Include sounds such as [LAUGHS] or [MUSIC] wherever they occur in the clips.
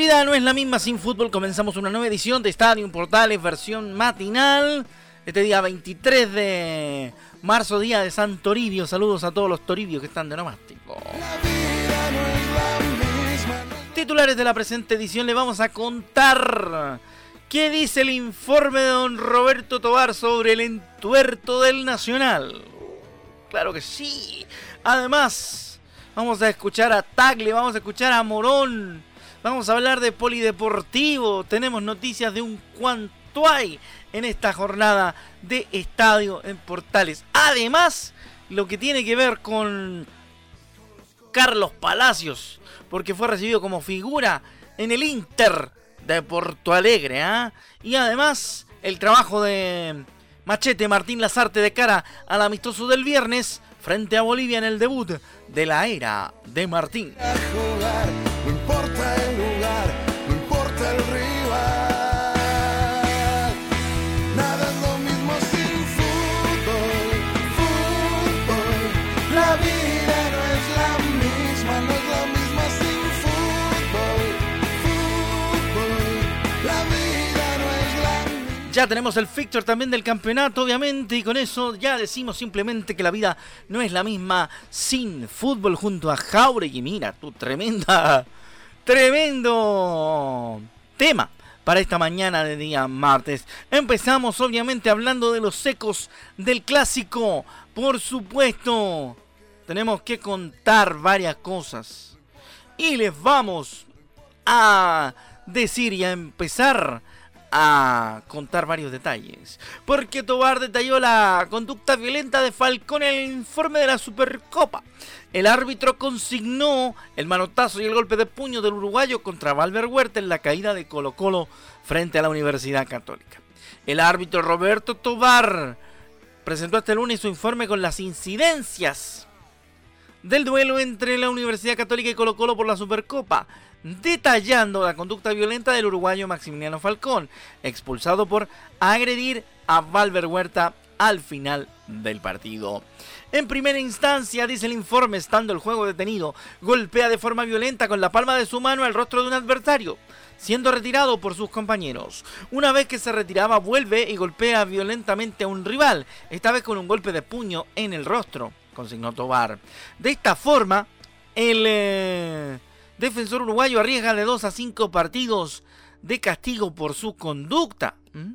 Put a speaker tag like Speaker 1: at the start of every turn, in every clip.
Speaker 1: Vida no es la misma sin fútbol, comenzamos una nueva edición de Estadio Portales, versión matinal. Este día 23 de marzo, día de San Toribio. Saludos a todos los toribios que están de nomástico. Titulares de la presente edición le vamos a contar qué dice el informe de don Roberto Tobar sobre el entuerto del Nacional. Claro que sí. Además, vamos a escuchar a Tagle, vamos a escuchar a Morón Vamos a hablar de polideportivo. Tenemos noticias de un cuanto hay en esta jornada de estadio en Portales. Además, lo que tiene que ver con Carlos Palacios, porque fue recibido como figura en el Inter de Porto Alegre. ¿ah? Y además, el trabajo de Machete Martín Lazarte de cara al amistoso del viernes frente a Bolivia en el debut de la era de Martín. Ya tenemos el fixture también del campeonato, obviamente, y con eso ya decimos simplemente que la vida no es la misma sin fútbol junto a Jauregui. Mira, tu tremenda, tremendo tema para esta mañana de día martes. Empezamos obviamente hablando de los secos del clásico. Por supuesto, tenemos que contar varias cosas. Y les vamos a decir y a empezar a contar varios detalles. Porque Tobar detalló la conducta violenta de Falcón en el informe de la Supercopa. El árbitro consignó el manotazo y el golpe de puño del uruguayo contra Valver Huerta en la caída de Colo Colo frente a la Universidad Católica. El árbitro Roberto Tobar presentó este lunes su informe con las incidencias del duelo entre la Universidad Católica y Colo Colo por la Supercopa detallando la conducta violenta del uruguayo Maximiliano Falcón, expulsado por agredir a Valver Huerta al final del partido. En primera instancia, dice el informe, estando el juego detenido, golpea de forma violenta con la palma de su mano el rostro de un adversario, siendo retirado por sus compañeros. Una vez que se retiraba, vuelve y golpea violentamente a un rival, esta vez con un golpe de puño en el rostro, consignó Tobar. De esta forma, el... Eh, defensor uruguayo arriesga de 2 a 5 partidos de castigo por su conducta. ¿Mm?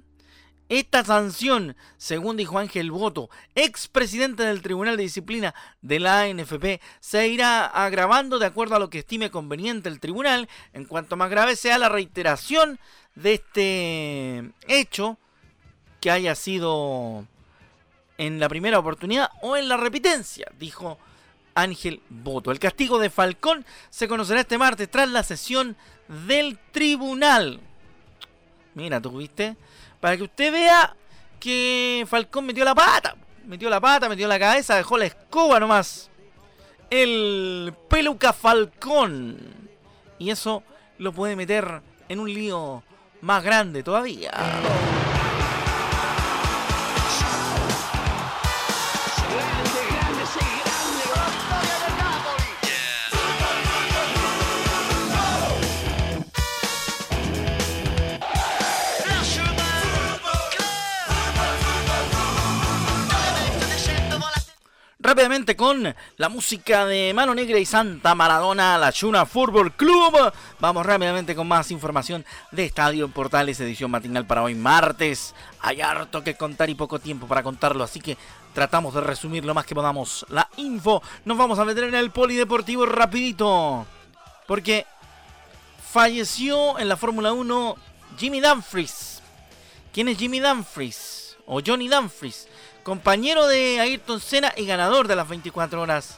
Speaker 1: Esta sanción, según dijo Ángel Boto, expresidente del Tribunal de Disciplina de la ANFP, se irá agravando de acuerdo a lo que estime conveniente el tribunal, en cuanto más grave sea la reiteración de este hecho que haya sido en la primera oportunidad o en la repitencia, dijo Ángel Boto. El castigo de Falcón se conocerá este martes tras la sesión del tribunal. Mira, tú viste. Para que usted vea que Falcón metió la pata. Metió la pata, metió la cabeza, dejó la escoba nomás. El peluca Falcón. Y eso lo puede meter en un lío más grande todavía. rápidamente con la música de Mano Negra y Santa Maradona, la Chuna Fútbol Club. Vamos rápidamente con más información de Estadio Portales, edición matinal para hoy martes. Hay harto que contar y poco tiempo para contarlo, así que tratamos de resumir lo más que podamos la info. Nos vamos a meter en el polideportivo rapidito, porque falleció en la Fórmula 1 Jimmy Dumfries. ¿Quién es Jimmy Dumfries? O Johnny Dumfries compañero de Ayrton Senna y ganador de las 24 horas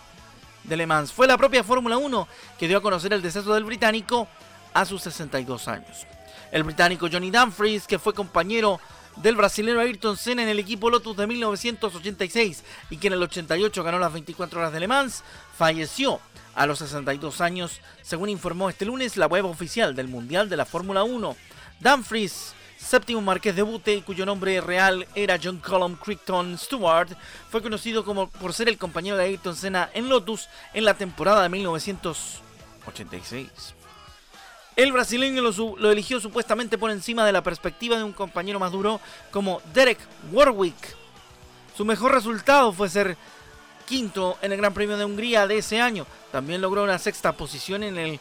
Speaker 1: de Le Mans. Fue la propia Fórmula 1 que dio a conocer el deceso del británico a sus 62 años. El británico Johnny Dumfries, que fue compañero del brasileño Ayrton Senna en el equipo Lotus de 1986 y que en el 88 ganó las 24 horas de Le Mans, falleció a los 62 años, según informó este lunes la web oficial del Mundial de la Fórmula 1. Dumfries séptimo marqués de Bute, cuyo nombre real era John Colum Crichton Stewart, fue conocido como por ser el compañero de Ayrton Senna en Lotus en la temporada de 1986. El brasileño lo, eligió supuestamente por encima de la perspectiva de un compañero más duro como Derek Warwick. Su mejor resultado fue ser quinto en el Gran Premio de Hungría de ese año. También logró una sexta posición en el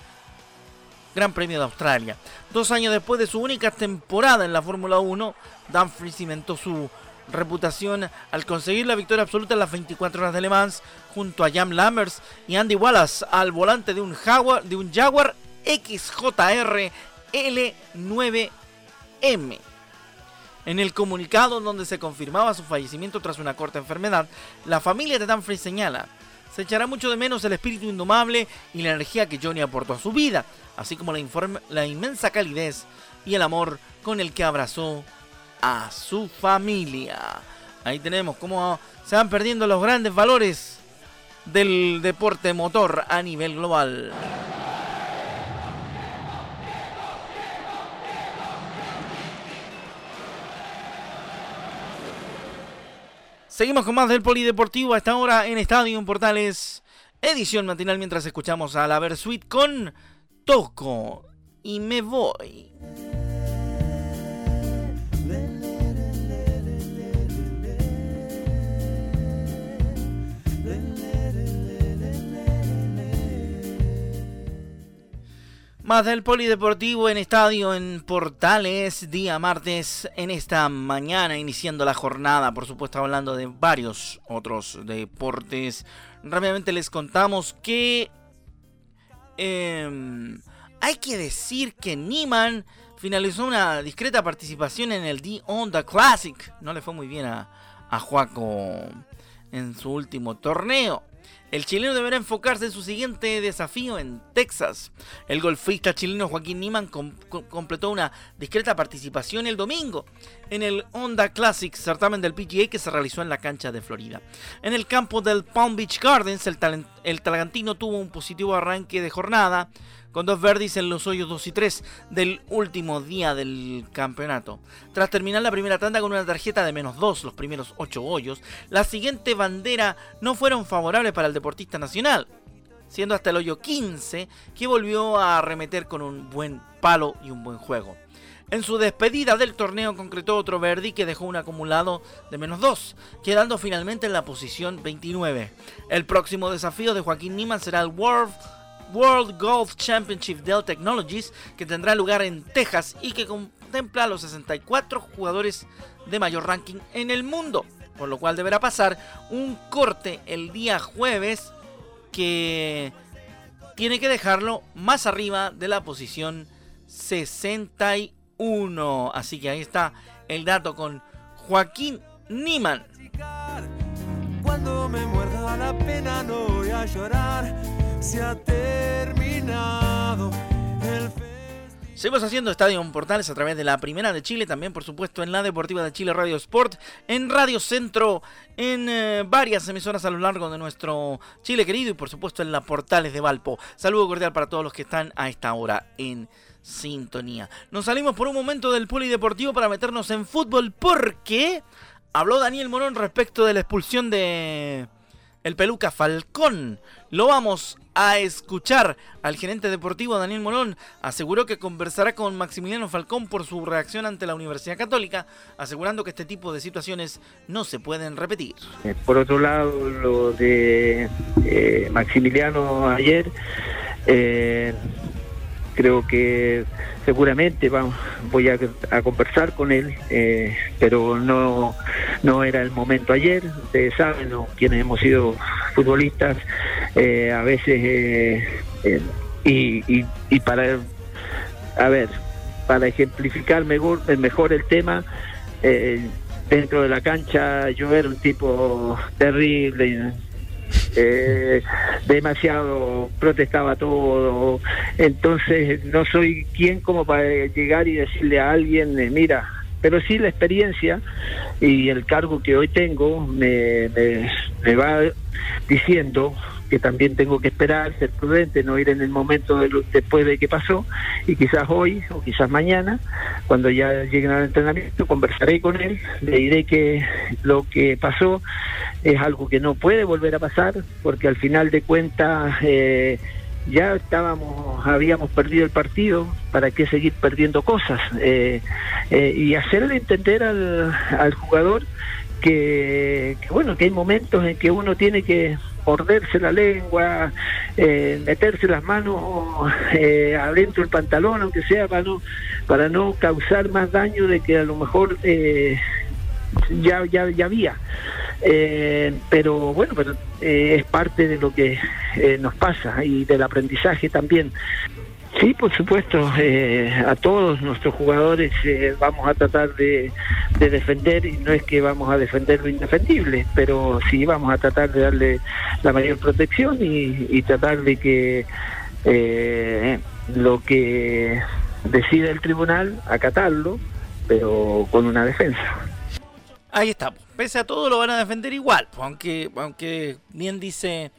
Speaker 1: Gran Premio de Australia. Dos años después de su única temporada en la Fórmula 1, Dumfries cimentó su reputación al conseguir la victoria absoluta en las 24 horas de Le Mans junto a Jan Lammers y Andy Wallace al volante de un Jaguar, de un Jaguar XJR L9M. En el comunicado donde se confirmaba su fallecimiento tras una corta enfermedad, la familia de Dumfries señala, se echará mucho de menos el espíritu indomable y la energía que Johnny aportó a su vida, así como la, la inmensa calidez y el amor con el que abrazó a su familia. Ahí tenemos cómo se van perdiendo los grandes valores del deporte motor a nivel global. Seguimos con más del Polideportivo a esta hora en Estadio Portales, edición matinal mientras escuchamos a la Versuit con Toco y me voy. Más del polideportivo en estadio en Portales, día martes en esta mañana, iniciando la jornada, por supuesto hablando de varios otros deportes. Rápidamente les contamos que em, hay que decir que Niman finalizó una discreta participación en el The Honda Classic. No le fue muy bien a, a Juaco en su último torneo. El chileno deberá enfocarse en su siguiente desafío en Texas. El golfista chileno Joaquín Niman completó una discreta participación el domingo en el Honda Classic, certamen del PGA que se realizó en la cancha de Florida. En el campo del Palm Beach Gardens, el, el talagantino tuvo un positivo arranque de jornada con dos verdis en los hoyos 2 y 3 del último día del campeonato. Tras terminar la primera tanda con una tarjeta de menos 2, los primeros 8 hoyos, la siguiente bandera no fueron favorables para el deportista nacional, siendo hasta el hoyo 15 que volvió a arremeter con un buen palo y un buen juego. En su despedida del torneo concretó otro Verdi que dejó un acumulado de menos 2, quedando finalmente en la posición 29. El próximo desafío de Joaquín Niman será el World World Golf Championship Dell Technologies, que tendrá lugar en Texas y que contempla a los 64 jugadores de mayor ranking en el mundo, por lo cual deberá pasar un corte el día jueves que tiene que dejarlo más arriba de la posición 61. Así que ahí está el dato con Joaquín Niman. Cuando me muerda la pena no voy a llorar se ha terminado el Seguimos haciendo Estadio Portales a través de la Primera de Chile, también por supuesto en la Deportiva de Chile Radio Sport, en Radio Centro, en eh, varias emisoras a lo largo de nuestro Chile querido y por supuesto en la Portales de Valpo. Saludo cordial para todos los que están a esta hora en sintonía. Nos salimos por un momento del polideportivo para meternos en fútbol porque habló Daniel Morón respecto de la expulsión de el Peluca Falcón. Lo vamos a escuchar. Al gerente deportivo Daniel Morón aseguró que conversará con Maximiliano Falcón por su reacción ante la Universidad Católica, asegurando que este tipo de situaciones no se pueden repetir.
Speaker 2: Eh, por otro lado, lo de eh, Maximiliano ayer, eh, creo que seguramente vamos, voy a, conversar con él, eh, pero no, no era el momento ayer. Ustedes saben, quienes hemos sido futbolistas, eh, a veces, eh, y, y, para, a ver, para ejemplificar mejor, mejor el tema, dentro de la cancha yo era un tipo terrible, eh, demasiado protestaba todo, entonces no soy quien como para llegar y decirle a alguien, eh, mira, pero sí la experiencia y el cargo que hoy tengo me, me, me va diciendo que también tengo que esperar, ser prudente, no ir en el momento después de que pasó y quizás hoy o quizás mañana, cuando ya lleguen al entrenamiento, conversaré con él, le diré que lo que pasó es algo que no puede volver a pasar porque al final de cuentas eh, ya estábamos, habíamos perdido el partido, ¿para qué seguir perdiendo cosas? Eh, eh, y hacerle entender al, al jugador que, bueno, que hay momentos en que uno tiene que morderse la lengua, eh, meterse las manos eh, adentro del pantalón, aunque sea para no, para no causar más daño de que a lo mejor eh, ya, ya, ya había. Eh, pero bueno, pero es parte de lo que nos pasa y del aprendizaje también. Sí, por supuesto, eh, a todos nuestros jugadores eh, vamos a tratar de, defender, y no es que vamos a defender lo indefendible, pero sí vamos a tratar de darle la mayor protección y, tratar de que eh, lo que decida el tribunal, acatarlo, pero con una defensa.
Speaker 1: Ahí estamos, pese a todo lo van a defender igual, aunque, aunque bien dice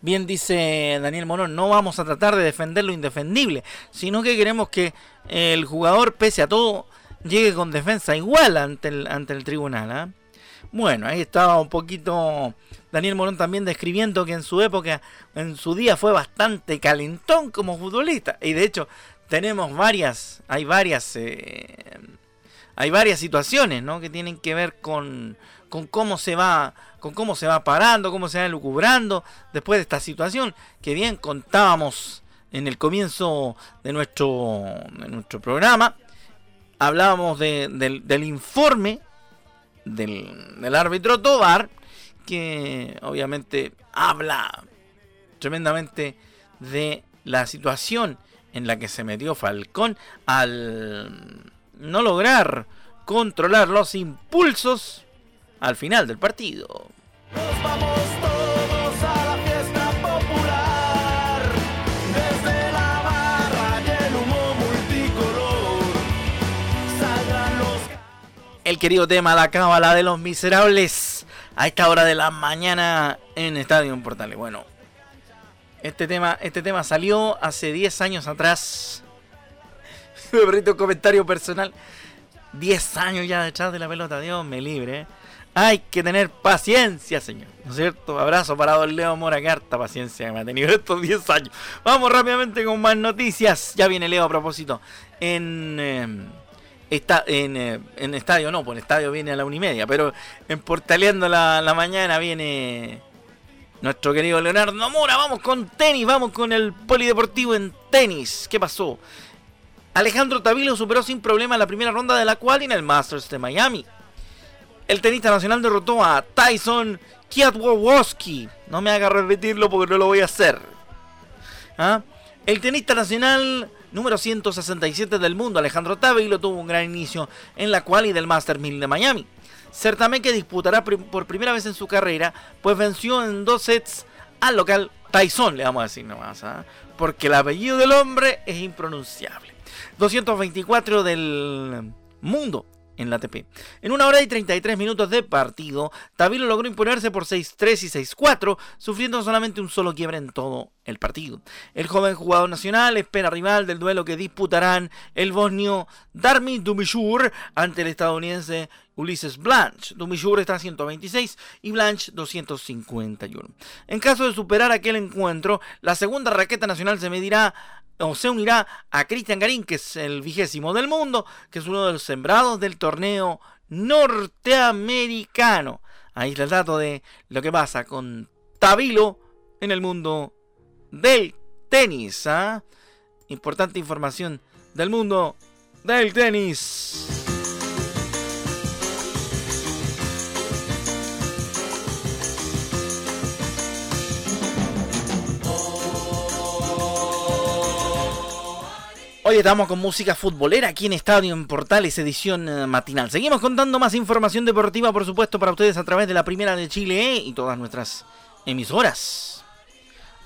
Speaker 1: bien dice Daniel Morón, no vamos a tratar de defender lo indefendible, sino que queremos que el jugador, pese a todo, llegue con defensa igual ante el, ante el tribunal. ¿ah? Bueno, ahí estaba un poquito Daniel Morón también describiendo que en su época, en su día fue bastante calentón como futbolista. Y de hecho, tenemos varias, hay varias, eh, hay varias situaciones, ¿no? Que tienen que ver con, con cómo se va con cómo se va parando, cómo se va lucubrando después de esta situación que bien contábamos en el comienzo de nuestro, nuestro programa. Hablábamos del, informe del, del árbitro Tobar, que obviamente habla tremendamente de la situación en la que se metió Falcón al no lograr controlar los impulsos al final del partido. Nos vamos todos a la fiesta popular. Desde la barra y el humo multicolor. Saldrán los. El querido tema La Cábala de los Miserables. A esta hora de la mañana en Estadio Portales. Bueno, este tema, este tema salió hace 10 años atrás. [LAUGHS] Me un comentario personal. 10 años ya detrás de la pelota, Dios me libre. ¿Eh? Hay que tener paciencia, señor. ¿No es cierto? Abrazo para don Leo Mora, que harta paciencia que me ha tenido [LAUGHS] estos 10 años. Vamos rápidamente con más noticias. Ya viene Leo a propósito. En. Em, eh, en, estadio, no, pues en estadio viene a la una y media, pero en Portaleando la, la mañana viene nuestro querido Leonardo Mora. Vamos con tenis, vamos con el polideportivo en tenis. ¿Qué pasó? Alejandro Tavilo superó sin problema la primera ronda de la cual en el Masters de Miami el tenista nacional derrotó a Tyson Kiatwowski. No me haga repetirlo porque no lo voy a hacer. ¿Ah? El tenista nacional número 167 del mundo, Alejandro Tavilo, tuvo un gran inicio en la quali del Master 1000 de Miami. Certamen que disputará por primera vez en su carrera, pues venció en dos sets al local Tyson, le vamos a decir nomás, ¿ah? porque el apellido del hombre es impronunciable. 224 del mundo en la ATP. En una hora y 33 minutos de partido, Tavilo logró imponerse por 6-3 y 6-4, sufriendo solamente un solo quiebre en todo el partido. El joven jugador nacional espera rival del duelo que disputarán el bosnio Darmi Dumishur ante el estadounidense Ulises Blanche. Dumishur está a 126 y Blanche 251. En caso de superar aquel encuentro, la segunda raqueta nacional se medirá o se unirá a Cristian Garín, que es el vigésimo del mundo, que es uno de los sembrados del torneo norteamericano. Ahí está el dato de lo que pasa con Tabilo en el mundo del tenis. ¿ah? Importante información del mundo del tenis. Hoy estamos con música futbolera aquí en Estadio en Portales, edición eh, matinal. Seguimos contando más información deportiva, por supuesto, para ustedes a través de la Primera de Chile y todas nuestras emisoras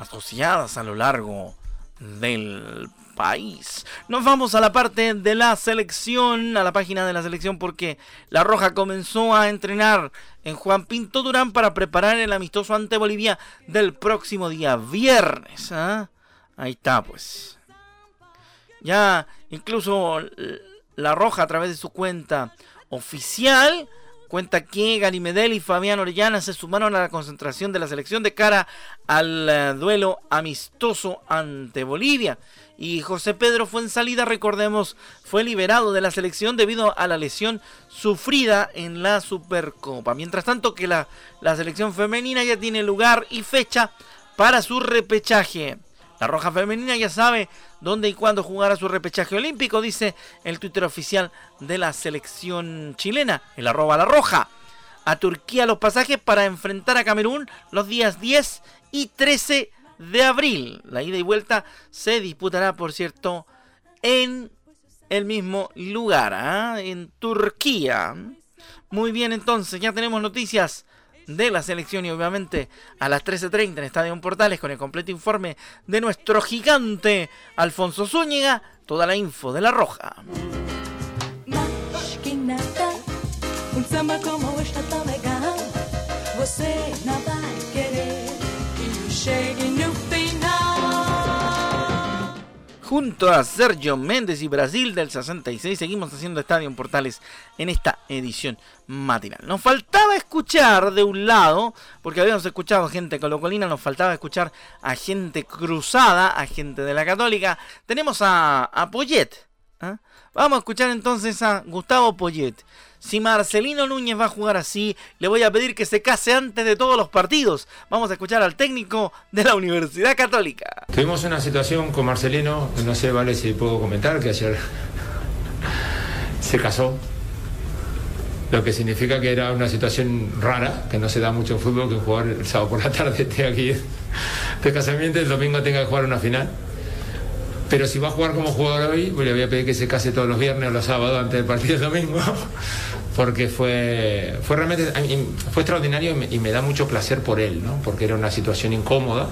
Speaker 1: asociadas a lo largo del país. Nos vamos a la parte de la selección, a la página de la selección, porque La Roja comenzó a entrenar en Juan Pinto Durán para preparar el amistoso ante Bolivia del próximo día viernes. ¿ah? Ahí está, pues. Ya incluso La Roja a través de su cuenta oficial cuenta que Gary Medel y Fabián Orellana se sumaron a la concentración de la selección de cara al eh, duelo amistoso ante Bolivia. Y José Pedro fue en salida, recordemos, fue liberado de la selección debido a la lesión sufrida en la Supercopa. Mientras tanto que la, la selección femenina ya tiene lugar y fecha para su repechaje. La Roja Femenina ya sabe dónde y cuándo jugará su repechaje olímpico, dice el Twitter oficial de la selección chilena, el arroba La Roja. A Turquía los pasajes para enfrentar a Camerún los días 10 y 13 de abril. La ida y vuelta se disputará, por cierto, en el mismo lugar, ¿ah? en Turquía. Muy bien, entonces ya tenemos noticias de la selección y obviamente a las 13.30 en Estadio Portales con el completo informe de nuestro gigante Alfonso Zúñiga, toda la info de la Roja. Junto a Sergio Méndez y Brasil del 66. Seguimos haciendo Estadio en Portales en esta edición matinal. Nos faltaba escuchar de un lado, porque habíamos escuchado gente colocolina, nos faltaba escuchar a gente cruzada, a gente de la Católica. Tenemos a, a Poyet. ¿ah? Vamos a escuchar entonces a Gustavo Poyet. Si Marcelino Núñez va a jugar así, le voy a pedir que se case antes de todos los partidos. Vamos a escuchar al técnico de la Universidad Católica.
Speaker 3: Tuvimos una situación con Marcelino, no sé, vale si puedo comentar, que ayer [LAUGHS] se casó. Lo que significa que era una situación rara, que no se da mucho en fútbol, que un jugador el sábado por la tarde esté aquí de casamiento y el domingo tenga que jugar una final. Pero si va a jugar como jugador hoy, pues le voy a pedir que se case todos los viernes o los sábados antes del partido del domingo, [LAUGHS] porque fue, fue realmente fue extraordinario y me, da mucho placer por él, ¿no? porque era una situación incómoda.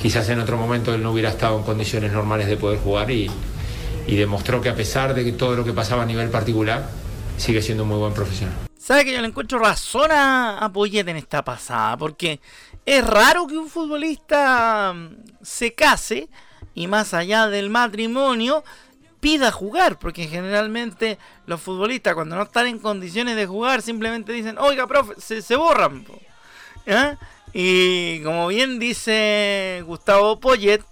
Speaker 3: Quizás en otro momento él no hubiera estado en condiciones normales de poder jugar y, y demostró que a pesar de que todo lo que pasaba a nivel particular, sigue siendo un muy buen profesional.
Speaker 1: ¿Sabe que yo le encuentro razón a, a en esta pasada? Porque es raro que un futbolista se case y más allá del matrimonio pida jugar, porque generalmente los futbolistas cuando no están en condiciones de jugar simplemente dicen, oiga, profe, se, borran. Y como bien dice Gustavo Poyet,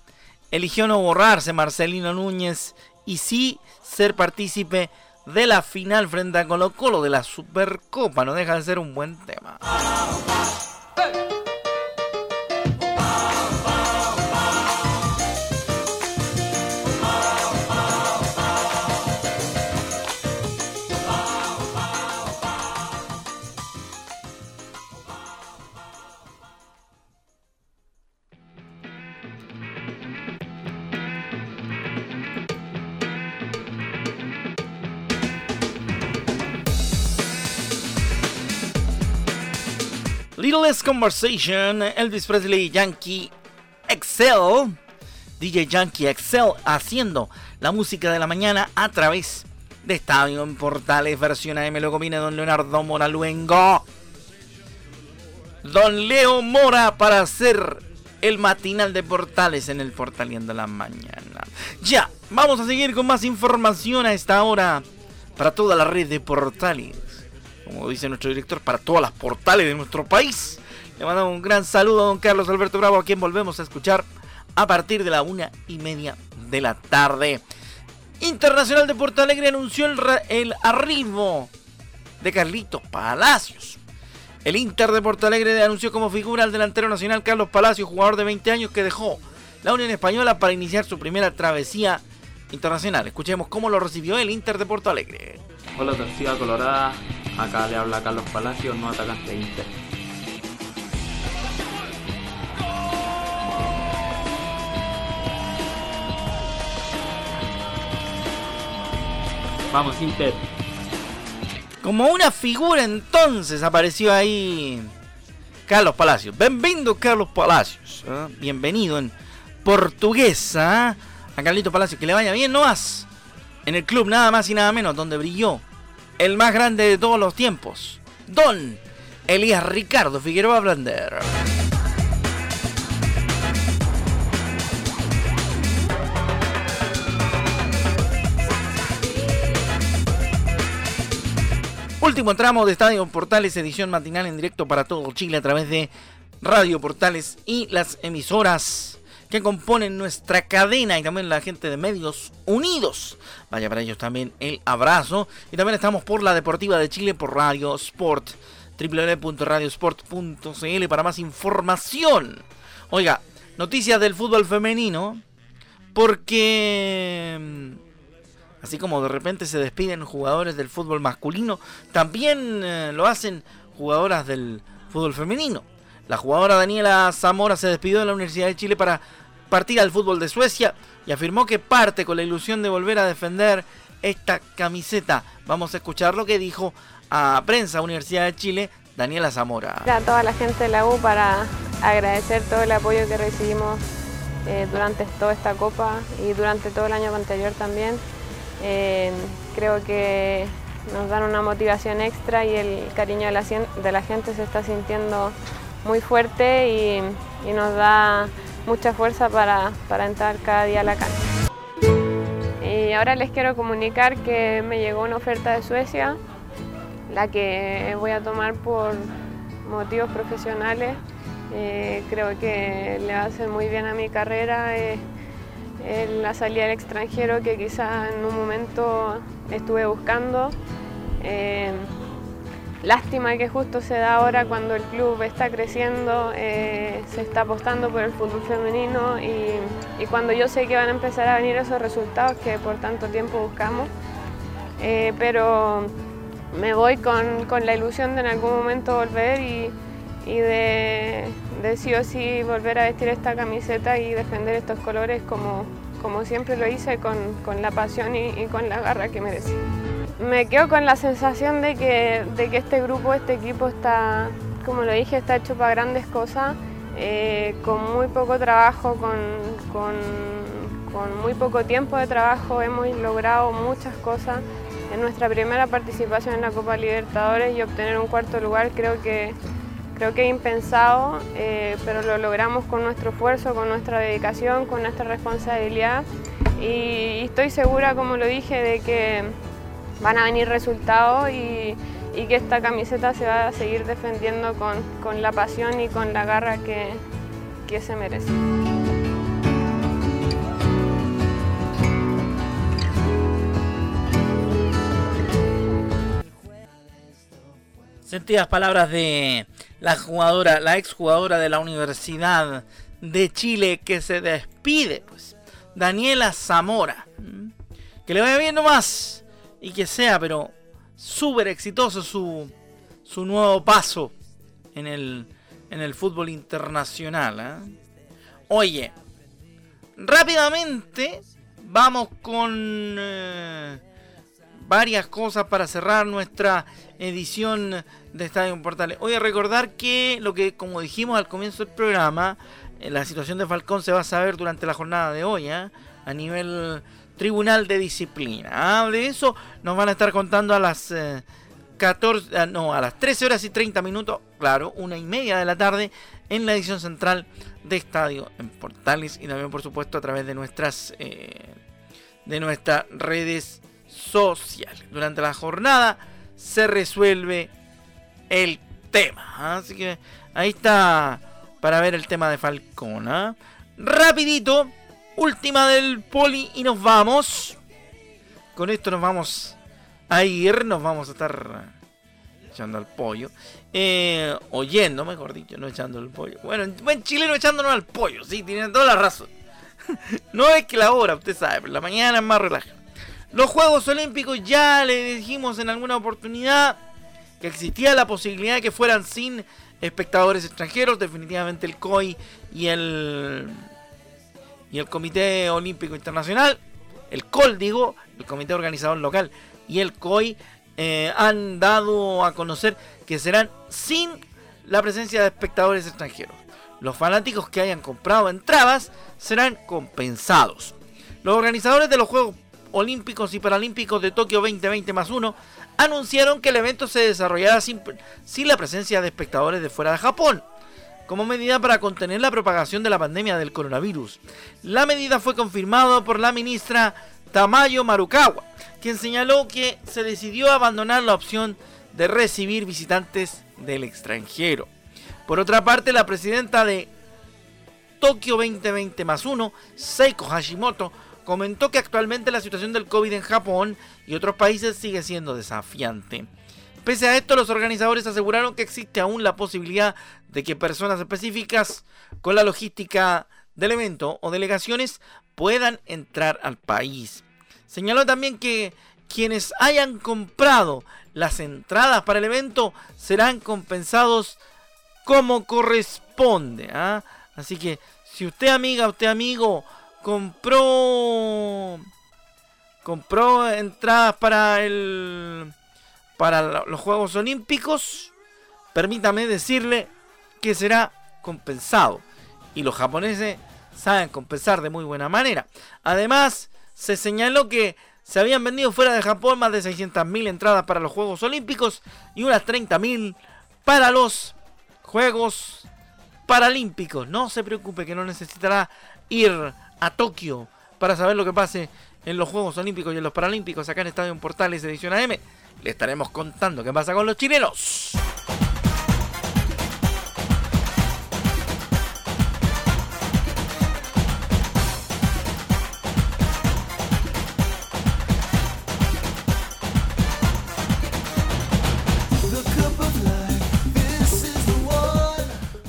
Speaker 1: eligió no borrarse Marcelino Núñez y sí ser partícipe de la final frente a Colo Colo de la Supercopa. No deja de ser un buen tema. Littlest Conversation, Elvis Presley Yankee Excel, DJ Yankee Excel haciendo la música de la mañana a través de Estadio en Portales, versión AM, luego viene Don Leonardo Mora Luengo. Don Leo Mora para hacer el matinal de Portales en el Portaleando la Mañana. Ya, vamos a seguir con más información a esta hora para toda la red de portales. Como dice nuestro director, para todas las portales de nuestro país. Le mandamos un gran saludo a don Carlos Alberto Bravo, a quien volvemos a escuchar a partir de la una y media de la tarde. Internacional de Porto Alegre anunció el, el arribo de Carlitos Palacios. El Inter de Porto Alegre anunció como figura al delantero nacional Carlos Palacios, jugador de 20 años que dejó la Unión Española para iniciar su primera travesía internacional. Escuchemos cómo lo recibió el Inter de Porto Alegre.
Speaker 4: Hola, torcida colorada. Acá le habla Carlos Palacios, no atacante Inter. Vamos, Inter.
Speaker 1: Como una figura entonces apareció ahí Carlos Palacios. Bienvenido Carlos Palacios. ¿eh? Bienvenido en portuguesa a Carlito Palacios. Que le vaya bien no más. En el club nada más y nada menos donde brilló el más grande de todos los tiempos. Don Elías Ricardo Figueroa Blander. Último tramo de Estadio Portales, edición matinal en directo para todo Chile a través de Radio Portales y las emisoras que componen nuestra cadena y también la gente de Medios Unidos. Vaya para ellos también el abrazo. Y también estamos por la Deportiva de Chile por Radio Sport, www.radiosport.cl para más información. Oiga, noticias del fútbol femenino, porque Así como de repente se despiden jugadores del fútbol masculino, también eh, lo hacen jugadoras del fútbol femenino. La jugadora Daniela Zamora se despidió de la Universidad de Chile para partir al fútbol de Suecia y afirmó que parte con la ilusión de volver a defender esta camiseta. Vamos a escuchar lo que dijo a Prensa Universidad de Chile Daniela Zamora.
Speaker 5: A toda la gente de la U para agradecer todo el apoyo que recibimos eh, durante toda esta copa y durante todo el año anterior también. Eh, creo que nos dan una motivación extra y el cariño de la, de la gente se está sintiendo muy fuerte y, nos da mucha fuerza para, para, entrar cada día a la cancha. Y ahora les quiero comunicar que me llegó una oferta de Suecia, la que voy a tomar por motivos profesionales. Eh, creo que le va a hacer muy bien a mi carrera. Eh, la salida al extranjero que quizás en un momento estuve buscando. Eh, lástima que justo se da ahora cuando el club está creciendo, eh, se está apostando por el fútbol femenino y, cuando yo sé que van a empezar a venir esos resultados que por tanto tiempo buscamos. Eh, pero me voy con, con, la ilusión de en algún momento volver y, y de, de sí o sí volver a vestir esta camiseta y defender estos colores como, como siempre lo hice con, con la pasión y, con la garra que merece. Me quedo con la sensación de que, de que este grupo, este equipo está, como lo dije, está hecho para grandes cosas, eh, con muy poco trabajo, con, con, con muy poco tiempo de trabajo hemos logrado muchas cosas. En nuestra primera participación en la Copa Libertadores y obtener un cuarto lugar creo que Creo que impensado, eh, pero lo logramos con nuestro esfuerzo, con nuestra dedicación, con nuestra responsabilidad y, estoy segura, como lo dije, de que van a venir resultados y, que esta camiseta se va a seguir defendiendo con, la pasión y con la garra que, que se merece.
Speaker 1: Sentidas palabras de la jugadora, la exjugadora de la Universidad de Chile que se despide, pues, Daniela Zamora. Que le vaya bien nomás y que sea, pero súper exitoso su, su nuevo paso en el, en el fútbol internacional. ¿eh? Oye, rápidamente vamos con eh, varias cosas para cerrar nuestra edición de Estadio Portales. Hoy a recordar que lo que, como dijimos al comienzo del programa, eh, la situación de Falcón se va a saber durante la jornada de hoy, a nivel tribunal de disciplina. ¿ah? De eso nos van a estar contando a las 14, eh, no, a las 13 horas y 30 minutos claro, una y media de la tarde en la edición central de Estadio en Portales y también por supuesto a través de nuestras eh, de nuestras redes sociales. Durante la jornada se resuelve el tema. Así que ahí está para ver el tema de Falcón. ¿ah? Rapidito, última del poli y nos vamos. Con esto nos vamos a ir, nos vamos a estar echando al pollo. Eh, oyendo, mejor dicho, no echando el pollo. Bueno, en buen chileno echándonos al pollo, sí, tienen toda la razón. [LAUGHS] no es que la hora, usted sabe, la mañana es más relajada. Los Juegos Olímpicos ya le dijimos en alguna oportunidad que existía la posibilidad de que fueran sin espectadores extranjeros. Definitivamente el COI y el y el Comité Olímpico Internacional, el COL digo, el Comité Organizador Local y el COI eh, han dado a conocer que serán sin la presencia de espectadores extranjeros. Los fanáticos que hayan comprado entradas serán compensados. Los organizadores de los Juegos Olímpicos y Paralímpicos de Tokio 2020 más 1 anunciaron que el evento se desarrollará sin, sin la presencia de espectadores de fuera de Japón, como medida para contener la propagación de la pandemia del coronavirus. La medida fue confirmada por la ministra Tamayo Marukawa, quien señaló que se decidió abandonar la opción de recibir visitantes del extranjero. Por otra parte, la presidenta de Tokio 2020 más 1, Seiko Hashimoto, comentó que actualmente la situación del COVID en Japón y otros países sigue siendo desafiante. Pese a esto, los organizadores aseguraron que existe aún la posibilidad de que personas específicas con la logística del evento o delegaciones puedan entrar al país. Señaló también que quienes hayan comprado las entradas para el evento serán compensados como corresponde. ¿ah? Así que si usted amiga, usted amigo, compró compró entradas para el para los Juegos Olímpicos, permítame decirle que será compensado y los japoneses saben compensar de muy buena manera. Además, se señaló que se habían vendido fuera de Japón más de 600.000 entradas para los Juegos Olímpicos y unas 30.000 para los Juegos Paralímpicos. No se preocupe que no necesitará ir a Tokio para saber lo que pase en los Juegos Olímpicos y en los Paralímpicos acá en Estadio Portales Edición AM. Le estaremos contando qué pasa con los chilenos.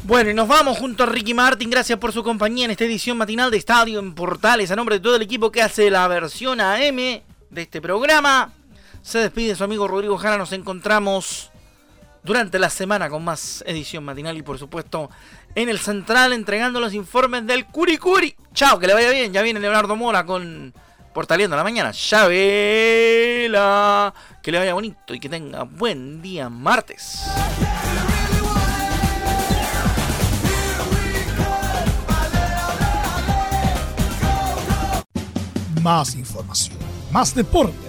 Speaker 1: Bueno, y nos vamos junto a Ricky Martin. Gracias por su compañía en esta edición matinal de Estadio en Portales. A nombre de todo el equipo que hace la versión AM de este programa, se despide su amigo Rodrigo Jara. Nos encontramos durante la semana con más edición matinal y, por supuesto, en el central entregando los informes del Curicuri. Chao, que le vaya bien. Ya viene Leonardo Mora con Portaleando la mañana. Chabela. Que le vaya bonito y que tenga buen día martes.
Speaker 6: más información, más deporte.